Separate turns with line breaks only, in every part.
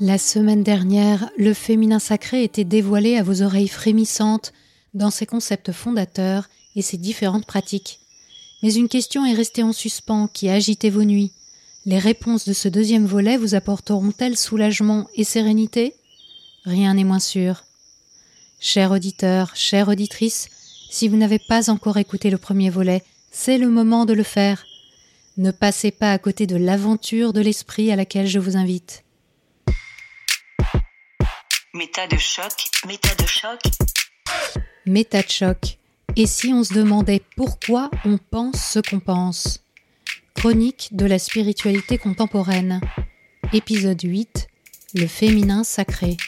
La semaine dernière, le féminin sacré était dévoilé à vos oreilles frémissantes dans ses concepts fondateurs et ses différentes pratiques. Mais une question est restée en suspens qui a agité vos nuits. Les réponses de ce deuxième volet vous apporteront-elles soulagement et sérénité? Rien n'est moins sûr. Cher auditeur, chère auditrice, si vous n'avez pas encore écouté le premier volet, c'est le moment de le faire. Ne passez pas à côté de l'aventure de l'esprit à laquelle je vous invite.
Méta de choc, méta de choc.
Méta de choc. Et si on se demandait pourquoi on pense ce qu'on pense? Chronique de la spiritualité contemporaine. Épisode 8. Le féminin sacré.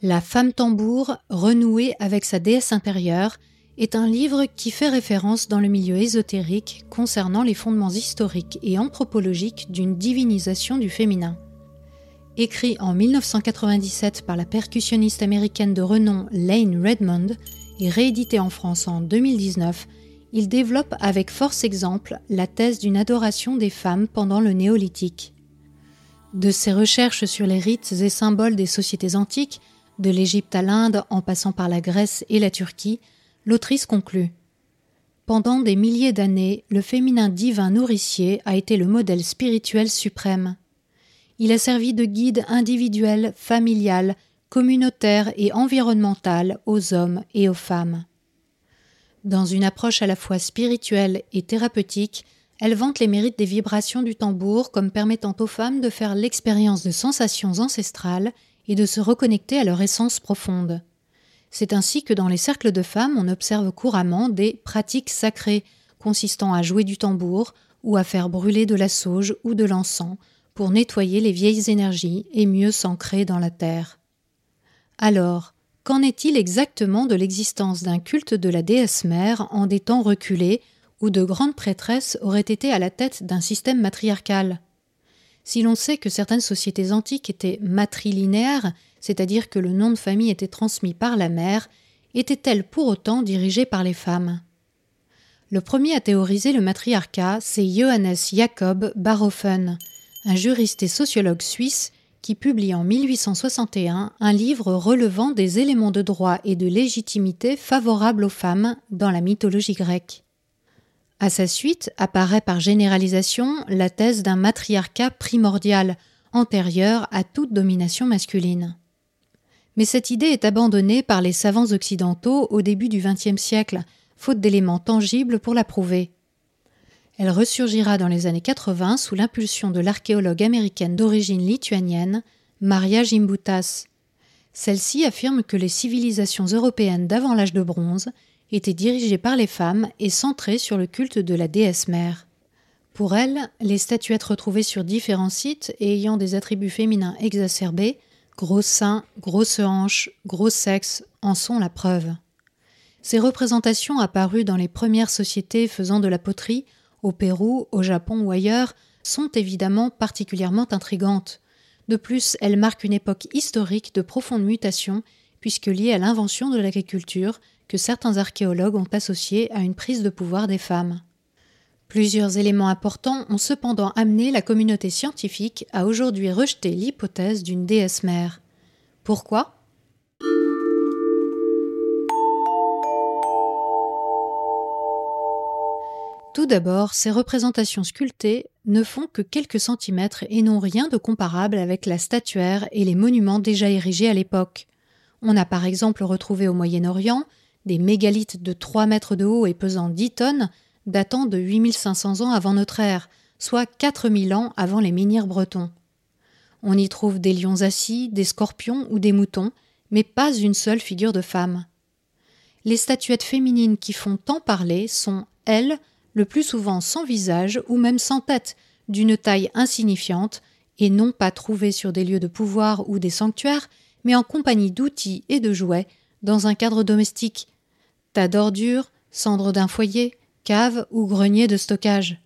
La femme tambour, renouée avec sa déesse intérieure, est un livre qui fait référence dans le milieu ésotérique concernant les fondements historiques et anthropologiques d'une divinisation du féminin. Écrit en 1997 par la percussionniste américaine de renom Lane Redmond et réédité en France en 2019, il développe avec force exemple la thèse d'une adoration des femmes pendant le néolithique. De ses recherches sur les rites et symboles des sociétés antiques, de l'Égypte à l'Inde en passant par la Grèce et la Turquie, l'autrice conclut Pendant des milliers d'années, le féminin divin nourricier a été le modèle spirituel suprême. Il a servi de guide individuel, familial, communautaire et environnemental aux hommes et aux femmes. Dans une approche à la fois spirituelle et thérapeutique, elle vante les mérites des vibrations du tambour comme permettant aux femmes de faire l'expérience de sensations ancestrales et de se reconnecter à leur essence profonde. C'est ainsi que dans les cercles de femmes, on observe couramment des pratiques sacrées consistant à jouer du tambour ou à faire brûler de la sauge ou de l'encens pour nettoyer les vieilles énergies et mieux s'ancrer dans la terre. Alors, qu'en est-il exactement de l'existence d'un culte de la déesse mère en des temps reculés où de grandes prêtresses auraient été à la tête d'un système matriarcal? Si l'on sait que certaines sociétés antiques étaient matrilinéaires, c'est-à-dire que le nom de famille était transmis par la mère, était-elle pour autant dirigée par les femmes? Le premier à théoriser le matriarcat, c'est Johannes Jacob Baroffen, un juriste et sociologue suisse qui publie en 1861 un livre relevant des éléments de droit et de légitimité favorables aux femmes dans la mythologie grecque. À sa suite apparaît par généralisation la thèse d'un matriarcat primordial, antérieur à toute domination masculine. Mais cette idée est abandonnée par les savants occidentaux au début du XXe siècle, faute d'éléments tangibles pour la prouver. Elle ressurgira dans les années 80 sous l'impulsion de l'archéologue américaine d'origine lituanienne, Maria Gimbutas. Celle-ci affirme que les civilisations européennes d'avant l'âge de bronze étaient dirigées par les femmes et centrées sur le culte de la déesse mère. Pour elle, les statuettes retrouvées sur différents sites et ayant des attributs féminins exacerbés, gros seins, grosses hanches, gros sexe, en sont la preuve. Ces représentations apparues dans les premières sociétés faisant de la poterie au Pérou, au Japon ou ailleurs, sont évidemment particulièrement intrigantes. De plus, elles marquent une époque historique de profonde mutation, puisque liée à l'invention de l'agriculture, que certains archéologues ont associée à une prise de pouvoir des femmes. Plusieurs éléments importants ont cependant amené la communauté scientifique à aujourd'hui rejeter l'hypothèse d'une déesse mère. Pourquoi? Tout d'abord, ces représentations sculptées ne font que quelques centimètres et n'ont rien de comparable avec la statuaire et les monuments déjà érigés à l'époque. On a par exemple retrouvé au Moyen-Orient des mégalithes de 3 mètres de haut et pesant 10 tonnes, datant de 8500 ans avant notre ère, soit 4000 ans avant les menhirs bretons. On y trouve des lions assis, des scorpions ou des moutons, mais pas une seule figure de femme. Les statuettes féminines qui font tant parler sont, elles, le plus souvent sans visage ou même sans tête, d'une taille insignifiante, et non pas trouvées sur des lieux de pouvoir ou des sanctuaires, mais en compagnie d'outils et de jouets, dans un cadre domestique. Tas d'ordures, cendres d'un foyer, cave ou grenier de stockage.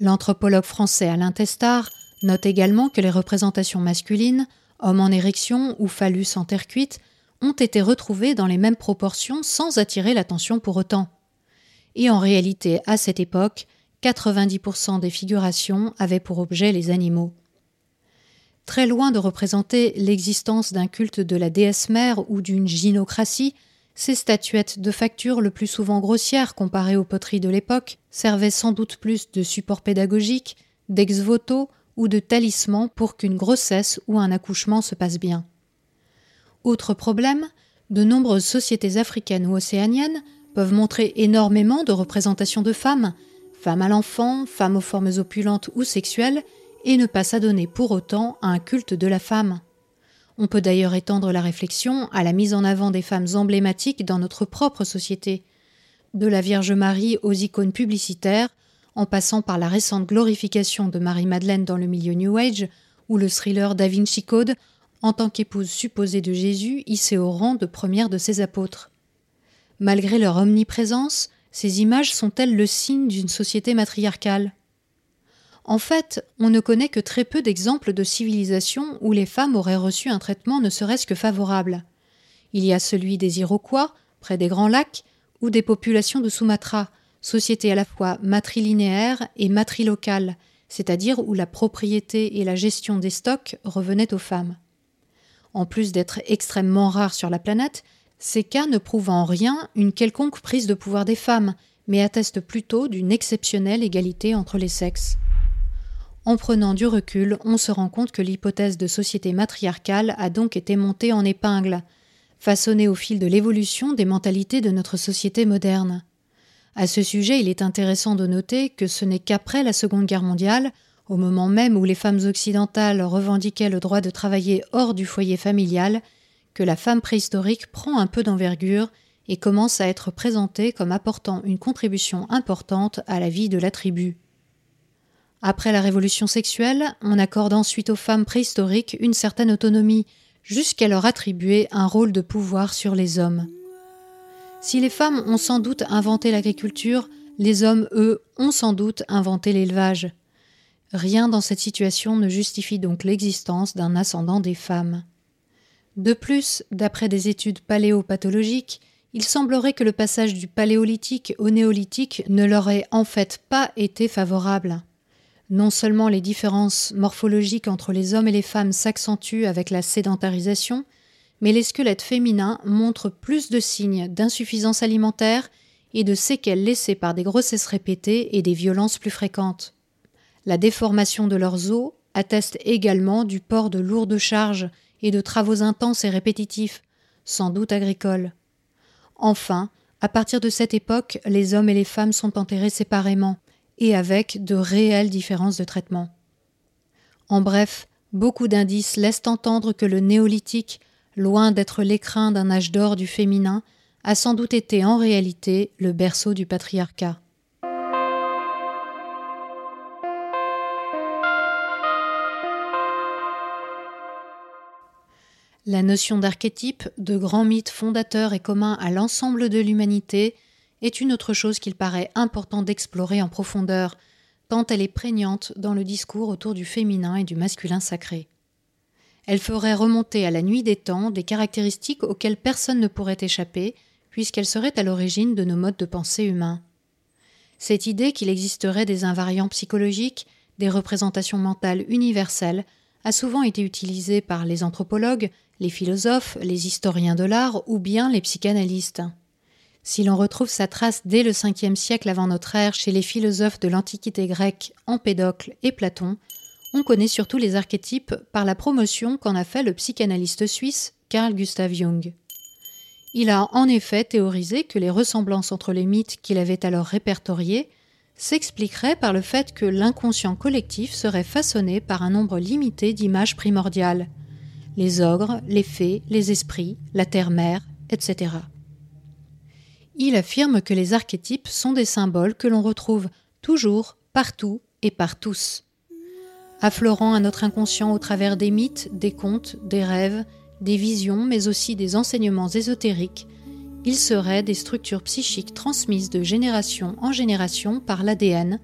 L'anthropologue français Alain Testard note également que les représentations masculines, hommes en érection ou phallus en terre cuite, ont été retrouvées dans les mêmes proportions sans attirer l'attention pour autant et en réalité, à cette époque, 90% des figurations avaient pour objet les animaux. Très loin de représenter l'existence d'un culte de la déesse mère ou d'une gynocratie, ces statuettes de facture le plus souvent grossières comparées aux poteries de l'époque servaient sans doute plus de support pédagogique, d'ex-voto ou de talisman pour qu'une grossesse ou un accouchement se passe bien. Autre problème, de nombreuses sociétés africaines ou océaniennes peuvent montrer énormément de représentations de femmes, femmes à l'enfant, femmes aux formes opulentes ou sexuelles, et ne pas s'adonner pour autant à un culte de la femme. On peut d'ailleurs étendre la réflexion à la mise en avant des femmes emblématiques dans notre propre société, de la Vierge Marie aux icônes publicitaires, en passant par la récente glorification de Marie-Madeleine dans le milieu New Age, ou le thriller Da Vinci Code, en tant qu'épouse supposée de Jésus, hissée au rang de première de ses apôtres. Malgré leur omniprésence, ces images sont-elles le signe d'une société matriarcale? En fait, on ne connaît que très peu d'exemples de civilisations où les femmes auraient reçu un traitement ne serait-ce que favorable. Il y a celui des Iroquois, près des Grands Lacs, ou des populations de Sumatra, société à la fois matrilinéaire et matrilocale, c'est-à-dire où la propriété et la gestion des stocks revenaient aux femmes. En plus d'être extrêmement rares sur la planète, ces cas ne prouvent en rien une quelconque prise de pouvoir des femmes, mais attestent plutôt d'une exceptionnelle égalité entre les sexes. En prenant du recul, on se rend compte que l'hypothèse de société matriarcale a donc été montée en épingle, façonnée au fil de l'évolution des mentalités de notre société moderne. À ce sujet, il est intéressant de noter que ce n'est qu'après la Seconde Guerre mondiale, au moment même où les femmes occidentales revendiquaient le droit de travailler hors du foyer familial, que la femme préhistorique prend un peu d'envergure et commence à être présentée comme apportant une contribution importante à la vie de la tribu. Après la révolution sexuelle, on accorde ensuite aux femmes préhistoriques une certaine autonomie, jusqu'à leur attribuer un rôle de pouvoir sur les hommes. Si les femmes ont sans doute inventé l'agriculture, les hommes, eux, ont sans doute inventé l'élevage. Rien dans cette situation ne justifie donc l'existence d'un ascendant des femmes. De plus, d'après des études paléopathologiques, il semblerait que le passage du paléolithique au néolithique ne leur ait en fait pas été favorable. Non seulement les différences morphologiques entre les hommes et les femmes s'accentuent avec la sédentarisation, mais les squelettes féminins montrent plus de signes d'insuffisance alimentaire et de séquelles laissées par des grossesses répétées et des violences plus fréquentes. La déformation de leurs os atteste également du port de lourdes charges et de travaux intenses et répétitifs, sans doute agricoles. Enfin, à partir de cette époque, les hommes et les femmes sont enterrés séparément, et avec de réelles différences de traitement. En bref, beaucoup d'indices laissent entendre que le néolithique, loin d'être l'écrin d'un âge d'or du féminin, a sans doute été en réalité le berceau du patriarcat. La notion d'archétype, de grand mythe fondateur et commun à l'ensemble de l'humanité, est une autre chose qu'il paraît important d'explorer en profondeur, tant elle est prégnante dans le discours autour du féminin et du masculin sacré. Elle ferait remonter à la nuit des temps des caractéristiques auxquelles personne ne pourrait échapper, puisqu'elle serait à l'origine de nos modes de pensée humains. Cette idée qu'il existerait des invariants psychologiques, des représentations mentales universelles, a souvent été utilisée par les anthropologues, les philosophes, les historiens de l'art ou bien les psychanalystes. Si l'on retrouve sa trace dès le 5 siècle avant notre ère chez les philosophes de l'Antiquité grecque Empédocle et Platon, on connaît surtout les archétypes par la promotion qu'en a fait le psychanalyste suisse Carl Gustav Jung. Il a en effet théorisé que les ressemblances entre les mythes qu'il avait alors répertoriés s'expliqueraient par le fait que l'inconscient collectif serait façonné par un nombre limité d'images primordiales les ogres, les fées, les esprits, la terre-mère, etc. Il affirme que les archétypes sont des symboles que l'on retrouve toujours, partout et par tous. Affleurant à notre inconscient au travers des mythes, des contes, des rêves, des visions, mais aussi des enseignements ésotériques, ils seraient des structures psychiques transmises de génération en génération par l'ADN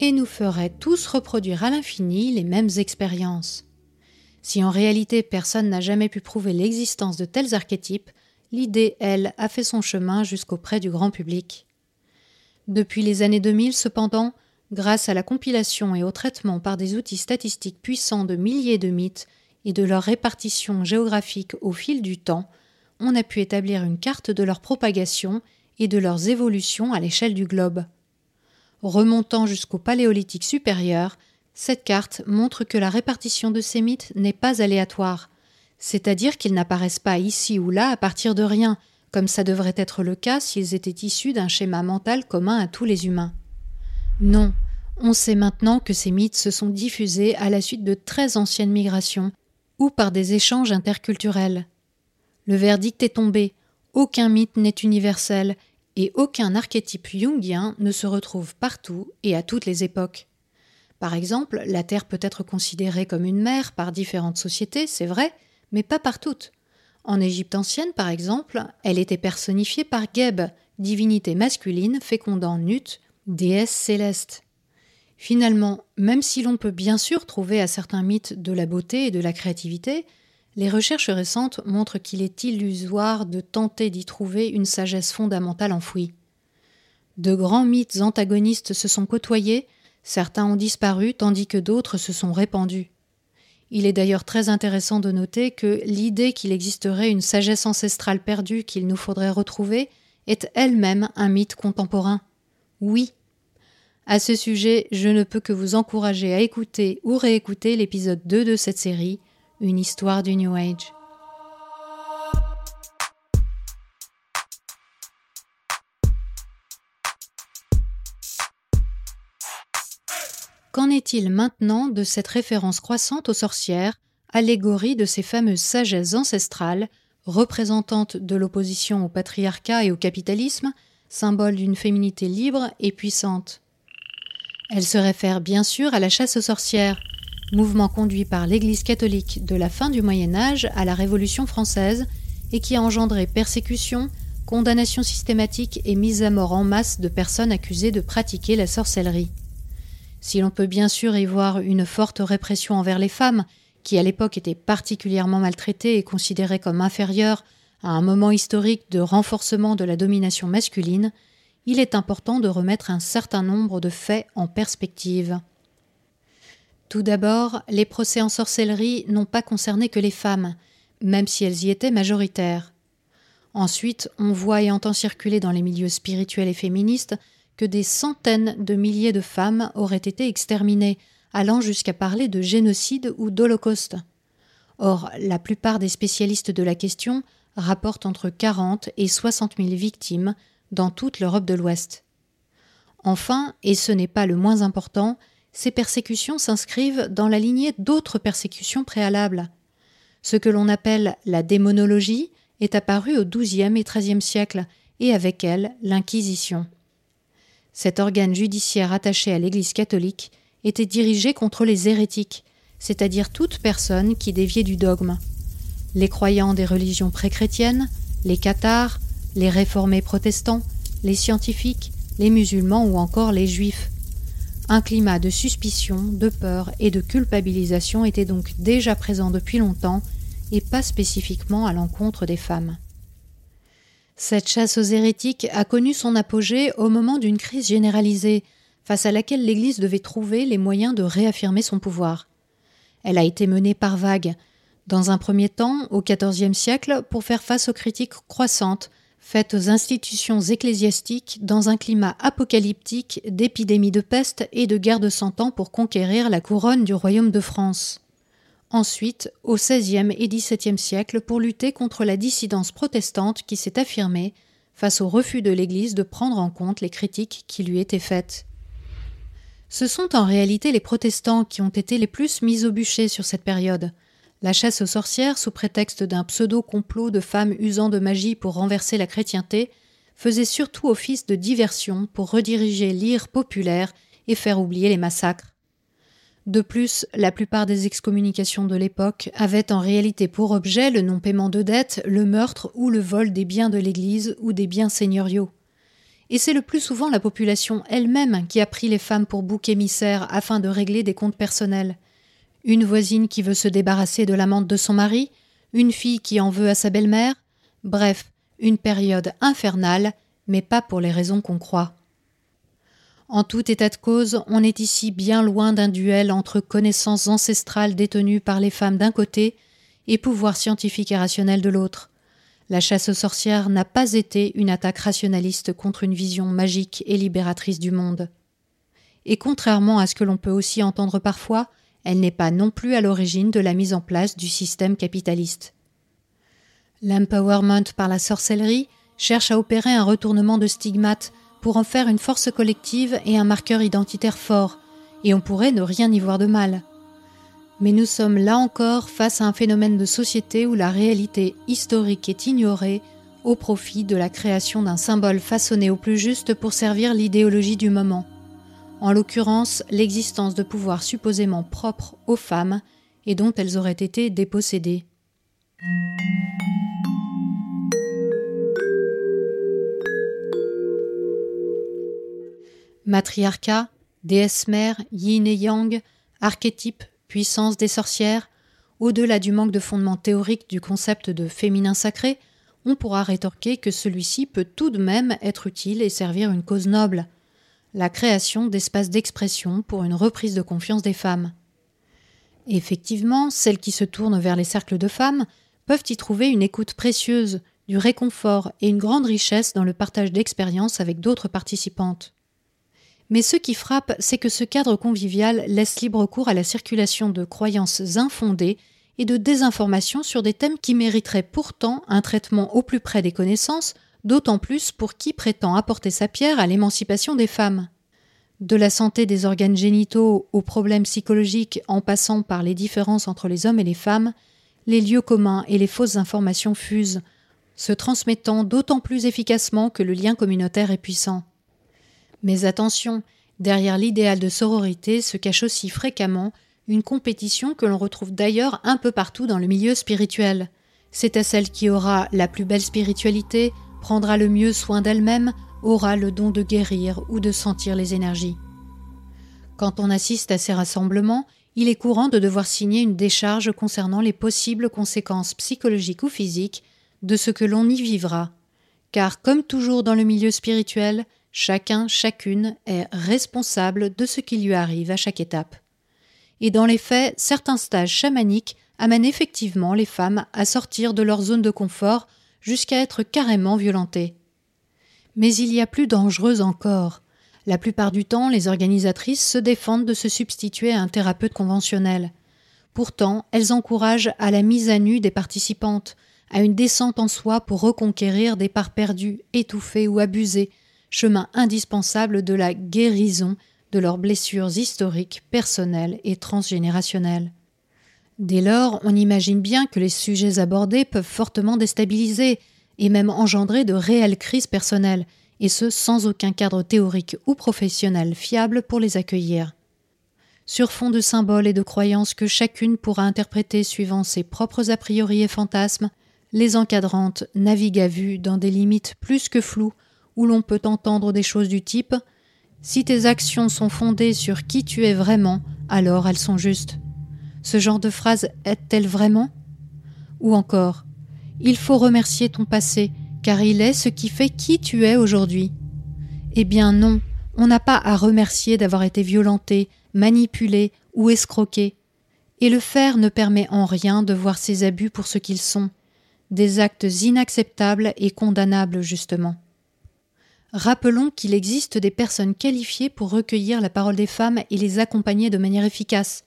et nous feraient tous reproduire à l'infini les mêmes expériences. Si en réalité personne n'a jamais pu prouver l'existence de tels archétypes, l'idée, elle, a fait son chemin jusqu'auprès du grand public. Depuis les années 2000, cependant, grâce à la compilation et au traitement par des outils statistiques puissants de milliers de mythes et de leur répartition géographique au fil du temps, on a pu établir une carte de leur propagation et de leurs évolutions à l'échelle du globe. Remontant jusqu'au Paléolithique supérieur, cette carte montre que la répartition de ces mythes n'est pas aléatoire, c'est-à-dire qu'ils n'apparaissent pas ici ou là à partir de rien, comme ça devrait être le cas s'ils étaient issus d'un schéma mental commun à tous les humains. Non, on sait maintenant que ces mythes se sont diffusés à la suite de très anciennes migrations ou par des échanges interculturels. Le verdict est tombé, aucun mythe n'est universel et aucun archétype jungien ne se retrouve partout et à toutes les époques. Par exemple, la Terre peut être considérée comme une mère par différentes sociétés, c'est vrai, mais pas par toutes. En Égypte ancienne, par exemple, elle était personnifiée par Geb, divinité masculine fécondant Nut, déesse céleste. Finalement, même si l'on peut bien sûr trouver à certains mythes de la beauté et de la créativité, les recherches récentes montrent qu'il est illusoire de tenter d'y trouver une sagesse fondamentale enfouie. De grands mythes antagonistes se sont côtoyés, certains ont disparu tandis que d'autres se sont répandus. Il est d'ailleurs très intéressant de noter que l'idée qu'il existerait une sagesse ancestrale perdue qu'il nous faudrait retrouver est elle-même un mythe contemporain. Oui. À ce sujet, je ne peux que vous encourager à écouter ou réécouter l'épisode 2 de cette série, une histoire du New Age. Qu'en est-il maintenant de cette référence croissante aux sorcières, allégorie de ces fameuses sagesses ancestrales, représentantes de l'opposition au patriarcat et au capitalisme, symbole d'une féminité libre et puissante? Elle se réfère bien sûr à la chasse aux sorcières, mouvement conduit par l'Église catholique de la fin du Moyen Âge à la Révolution française et qui a engendré persécutions, condamnations systématiques et mise à mort en masse de personnes accusées de pratiquer la sorcellerie. Si l'on peut bien sûr y voir une forte répression envers les femmes, qui à l'époque étaient particulièrement maltraitées et considérées comme inférieures à un moment historique de renforcement de la domination masculine, il est important de remettre un certain nombre de faits en perspective. Tout d'abord, les procès en sorcellerie n'ont pas concerné que les femmes, même si elles y étaient majoritaires. Ensuite, on voit et entend circuler dans les milieux spirituels et féministes que des centaines de milliers de femmes auraient été exterminées, allant jusqu'à parler de génocide ou d'holocauste. Or, la plupart des spécialistes de la question rapportent entre 40 et 60 000 victimes dans toute l'Europe de l'Ouest. Enfin, et ce n'est pas le moins important, ces persécutions s'inscrivent dans la lignée d'autres persécutions préalables. Ce que l'on appelle la démonologie est apparu au XIIe et XIIIe siècle, et avec elle l'Inquisition. Cet organe judiciaire attaché à l'Église catholique était dirigé contre les hérétiques, c'est-à-dire toute personne qui déviait du dogme. Les croyants des religions pré-chrétiennes, les cathares, les réformés protestants, les scientifiques, les musulmans ou encore les juifs. Un climat de suspicion, de peur et de culpabilisation était donc déjà présent depuis longtemps et pas spécifiquement à l'encontre des femmes. Cette chasse aux hérétiques a connu son apogée au moment d'une crise généralisée, face à laquelle l'Église devait trouver les moyens de réaffirmer son pouvoir. Elle a été menée par vagues, dans un premier temps au XIVe siècle pour faire face aux critiques croissantes faites aux institutions ecclésiastiques dans un climat apocalyptique d'épidémie de peste et de guerre de Cent Ans pour conquérir la couronne du royaume de France. Ensuite, au XVIe et XVIIe siècle, pour lutter contre la dissidence protestante qui s'est affirmée face au refus de l'Église de prendre en compte les critiques qui lui étaient faites. Ce sont en réalité les protestants qui ont été les plus mis au bûcher sur cette période. La chasse aux sorcières, sous prétexte d'un pseudo-complot de femmes usant de magie pour renverser la chrétienté, faisait surtout office de diversion pour rediriger l'ire populaire et faire oublier les massacres. De plus, la plupart des excommunications de l'époque avaient en réalité pour objet le non-paiement de dettes, le meurtre ou le vol des biens de l'Église ou des biens seigneuriaux. Et c'est le plus souvent la population elle-même qui a pris les femmes pour bouc émissaire afin de régler des comptes personnels une voisine qui veut se débarrasser de l'amante de son mari, une fille qui en veut à sa belle-mère, bref, une période infernale, mais pas pour les raisons qu'on croit. En tout état de cause, on est ici bien loin d'un duel entre connaissances ancestrales détenues par les femmes d'un côté et pouvoir scientifique et rationnel de l'autre. La chasse aux sorcières n'a pas été une attaque rationaliste contre une vision magique et libératrice du monde. Et contrairement à ce que l'on peut aussi entendre parfois, elle n'est pas non plus à l'origine de la mise en place du système capitaliste. L'empowerment par la sorcellerie cherche à opérer un retournement de stigmate pour en faire une force collective et un marqueur identitaire fort, et on pourrait ne rien y voir de mal. Mais nous sommes là encore face à un phénomène de société où la réalité historique est ignorée au profit de la création d'un symbole façonné au plus juste pour servir l'idéologie du moment en l'occurrence l'existence de pouvoirs supposément propres aux femmes et dont elles auraient été dépossédées. Matriarcat, déesse mère, yin et yang, archétype, puissance des sorcières, au-delà du manque de fondement théorique du concept de féminin sacré, on pourra rétorquer que celui-ci peut tout de même être utile et servir une cause noble la création d'espaces d'expression pour une reprise de confiance des femmes. effectivement, celles qui se tournent vers les cercles de femmes peuvent y trouver une écoute précieuse, du réconfort et une grande richesse dans le partage d'expériences avec d'autres participantes. Mais ce qui frappe, c'est que ce cadre convivial laisse libre cours à la circulation de croyances infondées et de désinformation sur des thèmes qui mériteraient pourtant un traitement au plus près des connaissances d'autant plus pour qui prétend apporter sa pierre à l'émancipation des femmes. De la santé des organes génitaux aux problèmes psychologiques en passant par les différences entre les hommes et les femmes, les lieux communs et les fausses informations fusent, se transmettant d'autant plus efficacement que le lien communautaire est puissant. Mais attention, derrière l'idéal de sororité se cache aussi fréquemment une compétition que l'on retrouve d'ailleurs un peu partout dans le milieu spirituel. C'est à celle qui aura la plus belle spiritualité, prendra le mieux soin d'elle-même, aura le don de guérir ou de sentir les énergies. Quand on assiste à ces rassemblements, il est courant de devoir signer une décharge concernant les possibles conséquences psychologiques ou physiques de ce que l'on y vivra. Car comme toujours dans le milieu spirituel, chacun, chacune est responsable de ce qui lui arrive à chaque étape. Et dans les faits, certains stages chamaniques amènent effectivement les femmes à sortir de leur zone de confort jusqu'à être carrément violentées. Mais il y a plus dangereux encore. La plupart du temps, les organisatrices se défendent de se substituer à un thérapeute conventionnel. Pourtant, elles encouragent à la mise à nu des participantes, à une descente en soi pour reconquérir des parts perdues, étouffées ou abusées, chemin indispensable de la guérison de leurs blessures historiques, personnelles et transgénérationnelles. Dès lors, on imagine bien que les sujets abordés peuvent fortement déstabiliser et même engendrer de réelles crises personnelles, et ce sans aucun cadre théorique ou professionnel fiable pour les accueillir. Sur fond de symboles et de croyances que chacune pourra interpréter suivant ses propres a priori et fantasmes, les encadrantes naviguent à vue dans des limites plus que floues où l'on peut entendre des choses du type Si tes actions sont fondées sur qui tu es vraiment, alors elles sont justes. Ce genre de phrase est-elle vraiment? Ou encore Il faut remercier ton passé, car il est ce qui fait qui tu es aujourd'hui. Eh bien non, on n'a pas à remercier d'avoir été violenté, manipulé ou escroqué. Et le faire ne permet en rien de voir ces abus pour ce qu'ils sont, des actes inacceptables et condamnables justement. Rappelons qu'il existe des personnes qualifiées pour recueillir la parole des femmes et les accompagner de manière efficace,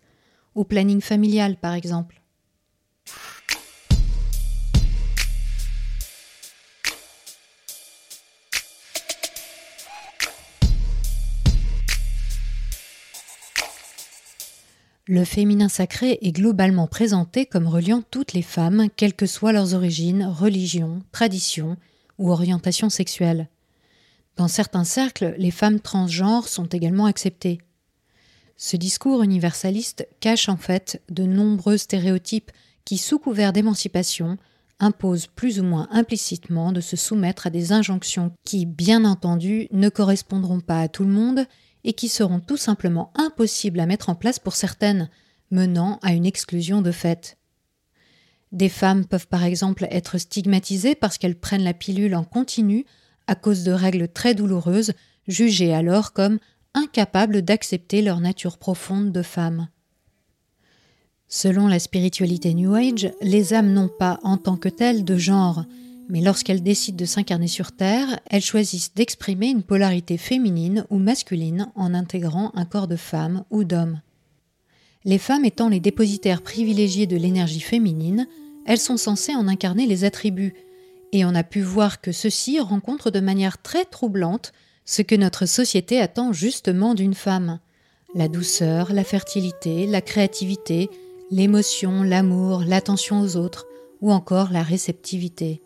au planning familial par exemple. Le féminin sacré est globalement présenté comme reliant toutes les femmes, quelles que soient leurs origines, religions, traditions ou orientations sexuelles. Dans certains cercles, les femmes transgenres sont également acceptées. Ce discours universaliste cache en fait de nombreux stéréotypes qui, sous couvert d'émancipation, imposent plus ou moins implicitement de se soumettre à des injonctions qui, bien entendu, ne correspondront pas à tout le monde et qui seront tout simplement impossibles à mettre en place pour certaines, menant à une exclusion de fait. Des femmes peuvent par exemple être stigmatisées parce qu'elles prennent la pilule en continu à cause de règles très douloureuses, jugées alors comme incapables d'accepter leur nature profonde de femme. Selon la spiritualité New Age, les âmes n'ont pas en tant que telles de genre, mais lorsqu'elles décident de s'incarner sur Terre, elles choisissent d'exprimer une polarité féminine ou masculine en intégrant un corps de femme ou d'homme. Les femmes étant les dépositaires privilégiés de l'énergie féminine, elles sont censées en incarner les attributs, et on a pu voir que ceux-ci de manière très troublante ce que notre société attend justement d'une femme. La douceur, la fertilité, la créativité, l'émotion, l'amour, l'attention aux autres, ou encore la réceptivité.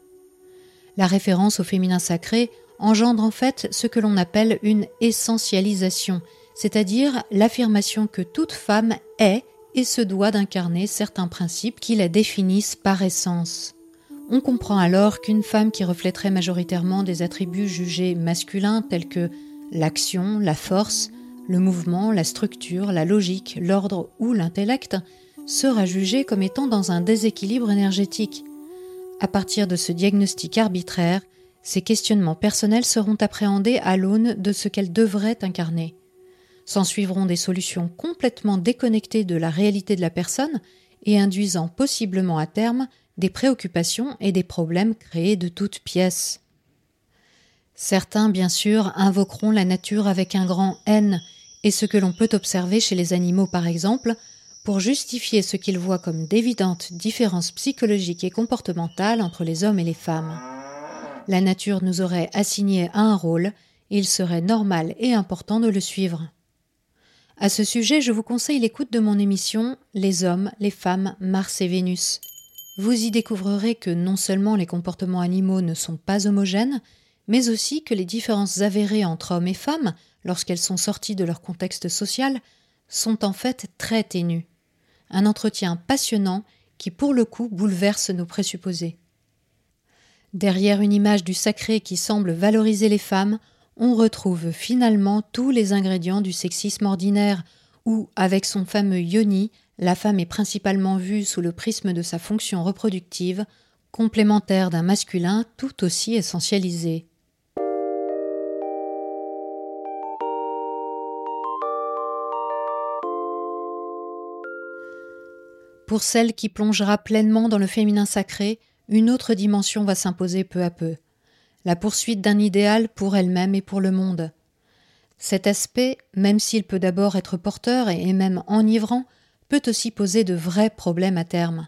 La référence au féminin sacré engendre en fait ce que l'on appelle une essentialisation, c'est-à-dire l'affirmation que toute femme est et se doit d'incarner certains principes qui la définissent par essence. On comprend alors qu'une femme qui reflèterait majoritairement des attributs jugés masculins tels que l'action, la force, le mouvement, la structure, la logique, l'ordre ou l'intellect sera jugée comme étant dans un déséquilibre énergétique. À partir de ce diagnostic arbitraire, ces questionnements personnels seront appréhendés à l'aune de ce qu'elle devrait incarner. S'en suivront des solutions complètement déconnectées de la réalité de la personne et induisant possiblement à terme des préoccupations et des problèmes créés de toutes pièces. Certains, bien sûr, invoqueront la nature avec un grand N, et ce que l'on peut observer chez les animaux par exemple, pour justifier ce qu'ils voient comme d'évidentes différences psychologiques et comportementales entre les hommes et les femmes. La nature nous aurait assigné un rôle, et il serait normal et important de le suivre. À ce sujet, je vous conseille l'écoute de mon émission Les hommes, les femmes, Mars et Vénus. Vous y découvrirez que non seulement les comportements animaux ne sont pas homogènes, mais aussi que les différences avérées entre hommes et femmes, lorsqu'elles sont sorties de leur contexte social, sont en fait très ténues un entretien passionnant qui pour le coup bouleverse nos présupposés. Derrière une image du sacré qui semble valoriser les femmes, on retrouve finalement tous les ingrédients du sexisme ordinaire, où, avec son fameux yoni, la femme est principalement vue sous le prisme de sa fonction reproductive, complémentaire d'un masculin tout aussi essentialisé. Pour celle qui plongera pleinement dans le féminin sacré, une autre dimension va s'imposer peu à peu, la poursuite d'un idéal pour elle-même et pour le monde. Cet aspect, même s'il peut d'abord être porteur et même enivrant, aussi poser de vrais problèmes à terme.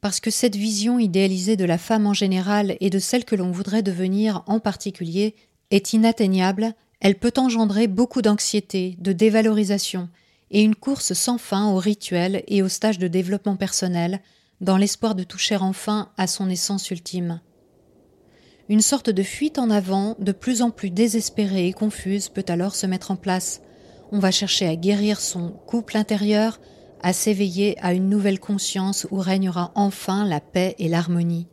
Parce que cette vision idéalisée de la femme en général et de celle que l'on voudrait devenir en particulier est inatteignable, elle peut engendrer beaucoup d'anxiété, de dévalorisation, et une course sans fin aux rituels et aux stages de développement personnel, dans l'espoir de toucher enfin à son essence ultime. Une sorte de fuite en avant, de plus en plus désespérée et confuse, peut alors se mettre en place. On va chercher à guérir son couple intérieur, à s'éveiller à une nouvelle conscience où régnera enfin la paix et l'harmonie.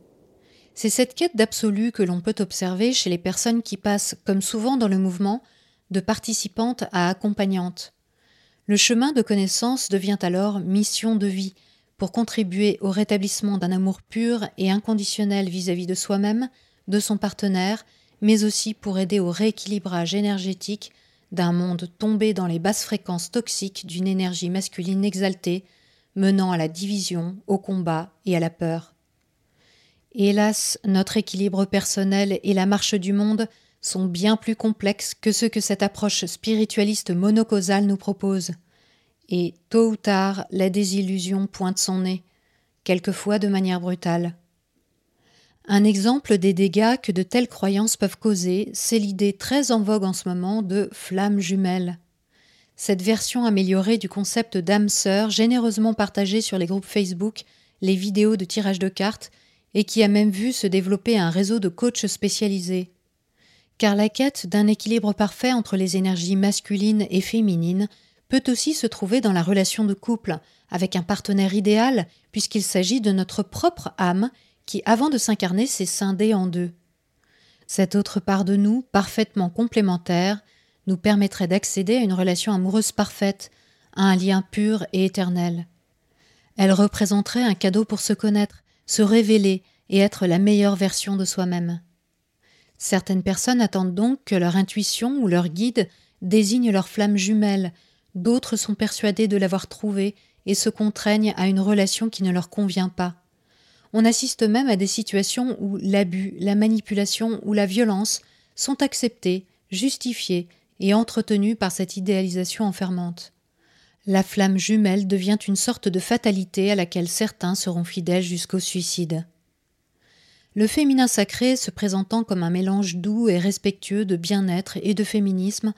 C'est cette quête d'absolu que l'on peut observer chez les personnes qui passent, comme souvent dans le mouvement, de participantes à accompagnantes. Le chemin de connaissance devient alors mission de vie pour contribuer au rétablissement d'un amour pur et inconditionnel vis-à-vis de soi-même, de son partenaire, mais aussi pour aider au rééquilibrage énergétique d'un monde tombé dans les basses fréquences toxiques d'une énergie masculine exaltée, menant à la division, au combat et à la peur. Hélas, notre équilibre personnel et la marche du monde sont bien plus complexes que ceux que cette approche spiritualiste monocausale nous propose. Et tôt ou tard, la désillusion pointe son nez, quelquefois de manière brutale. Un exemple des dégâts que de telles croyances peuvent causer, c'est l'idée très en vogue en ce moment de flamme jumelle. Cette version améliorée du concept d'âme sœur, généreusement partagée sur les groupes Facebook, les vidéos de tirage de cartes, et qui a même vu se développer un réseau de coachs spécialisés car la quête d'un équilibre parfait entre les énergies masculines et féminines peut aussi se trouver dans la relation de couple, avec un partenaire idéal, puisqu'il s'agit de notre propre âme qui, avant de s'incarner, s'est scindée en deux. Cette autre part de nous, parfaitement complémentaire, nous permettrait d'accéder à une relation amoureuse parfaite, à un lien pur et éternel. Elle représenterait un cadeau pour se connaître, se révéler et être la meilleure version de soi-même. Certaines personnes attendent donc que leur intuition ou leur guide désignent leur flamme jumelle, d'autres sont persuadées de l'avoir trouvée et se contraignent à une relation qui ne leur convient pas. On assiste même à des situations où l'abus, la manipulation ou la violence sont acceptés, justifiés et entretenus par cette idéalisation enfermante. La flamme jumelle devient une sorte de fatalité à laquelle certains seront fidèles jusqu'au suicide. Le féminin sacré se présentant comme un mélange doux et respectueux de bien-être et de féminisme,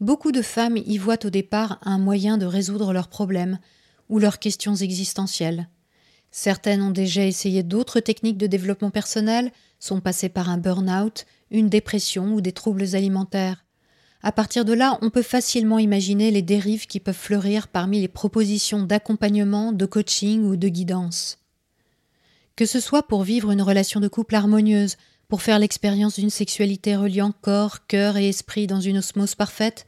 beaucoup de femmes y voient au départ un moyen de résoudre leurs problèmes ou leurs questions existentielles. Certaines ont déjà essayé d'autres techniques de développement personnel, sont passées par un burn-out, une dépression ou des troubles alimentaires. À partir de là, on peut facilement imaginer les dérives qui peuvent fleurir parmi les propositions d'accompagnement, de coaching ou de guidance. Que ce soit pour vivre une relation de couple harmonieuse, pour faire l'expérience d'une sexualité reliant corps, cœur et esprit dans une osmose parfaite,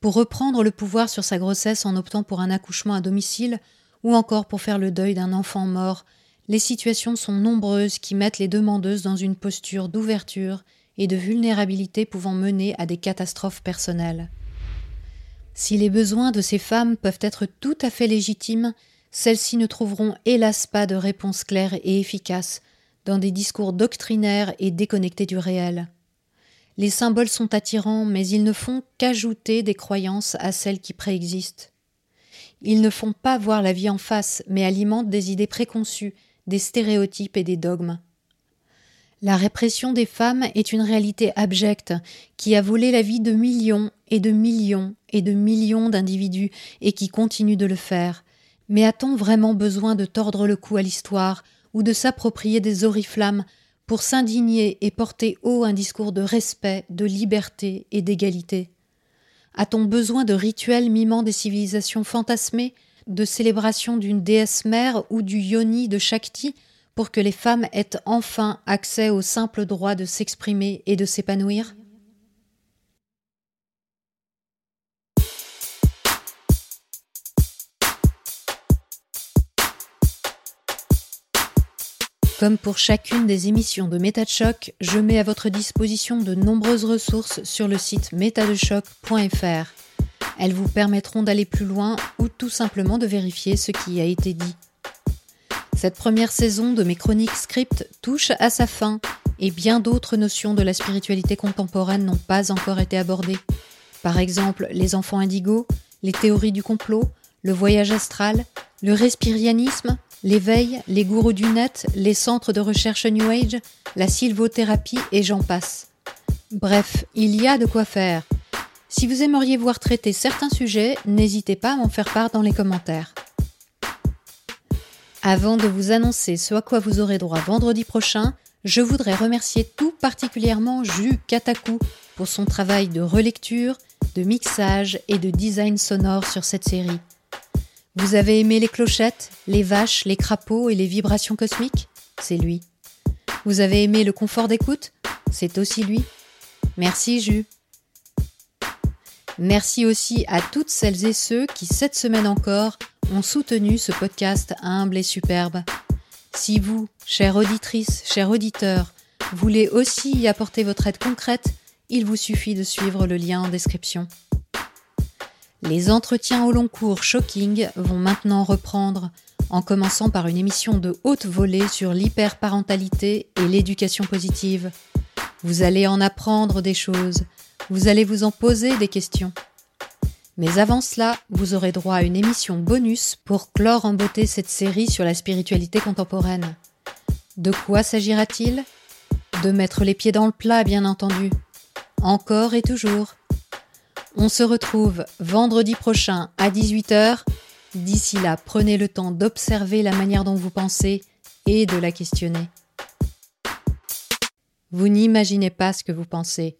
pour reprendre le pouvoir sur sa grossesse en optant pour un accouchement à domicile, ou encore pour faire le deuil d'un enfant mort, les situations sont nombreuses qui mettent les demandeuses dans une posture d'ouverture et de vulnérabilité pouvant mener à des catastrophes personnelles. Si les besoins de ces femmes peuvent être tout à fait légitimes, celles-ci ne trouveront hélas pas de réponse claire et efficace dans des discours doctrinaires et déconnectés du réel. Les symboles sont attirants, mais ils ne font qu'ajouter des croyances à celles qui préexistent. Ils ne font pas voir la vie en face, mais alimentent des idées préconçues, des stéréotypes et des dogmes. La répression des femmes est une réalité abjecte qui a volé la vie de millions et de millions et de millions d'individus et qui continue de le faire, mais a-t-on vraiment besoin de tordre le cou à l'histoire ou de s'approprier des oriflammes pour s'indigner et porter haut un discours de respect, de liberté et d'égalité? A-t-on besoin de rituels mimant des civilisations fantasmées, de célébration d'une déesse mère ou du yoni de Shakti pour que les femmes aient enfin accès au simple droit de s'exprimer et de s'épanouir? Comme pour chacune des émissions de Méta Choc, je mets à votre disposition de nombreuses ressources sur le site métadechoc.fr. Elles vous permettront d'aller plus loin ou tout simplement de vérifier ce qui a été dit. Cette première saison de mes chroniques script touche à sa fin et bien d'autres notions de la spiritualité contemporaine n'ont pas encore été abordées. Par exemple, les enfants indigos, les théories du complot, le voyage astral, le respirianisme, l'éveil, les gourous du net, les centres de recherche New Age, la sylvothérapie et j'en passe. Bref, il y a de quoi faire. Si vous aimeriez voir traiter certains sujets, n'hésitez pas à m'en faire part dans les commentaires. Avant de vous annoncer ce à quoi vous aurez droit vendredi prochain, je voudrais remercier tout particulièrement Jus Kataku pour son travail de relecture, de mixage et de design sonore sur cette série. Vous avez aimé les clochettes, les vaches, les crapauds et les vibrations cosmiques? C'est lui. Vous avez aimé le confort d'écoute? C'est aussi lui. Merci Jus. Merci aussi à toutes celles et ceux qui, cette semaine encore, ont soutenu ce podcast humble et superbe. Si vous, chère auditrice, cher auditeur, voulez aussi y apporter votre aide concrète, il vous suffit de suivre le lien en description. Les entretiens au long cours Shocking vont maintenant reprendre, en commençant par une émission de haute volée sur l'hyperparentalité et l'éducation positive. Vous allez en apprendre des choses, vous allez vous en poser des questions. Mais avant cela, vous aurez droit à une émission bonus pour clore en beauté cette série sur la spiritualité contemporaine. De quoi s'agira-t-il? De mettre les pieds dans le plat, bien entendu. Encore et toujours. On se retrouve vendredi prochain à 18h. D'ici là, prenez le temps d'observer la manière dont vous pensez et de la questionner. Vous n'imaginez pas ce que vous pensez.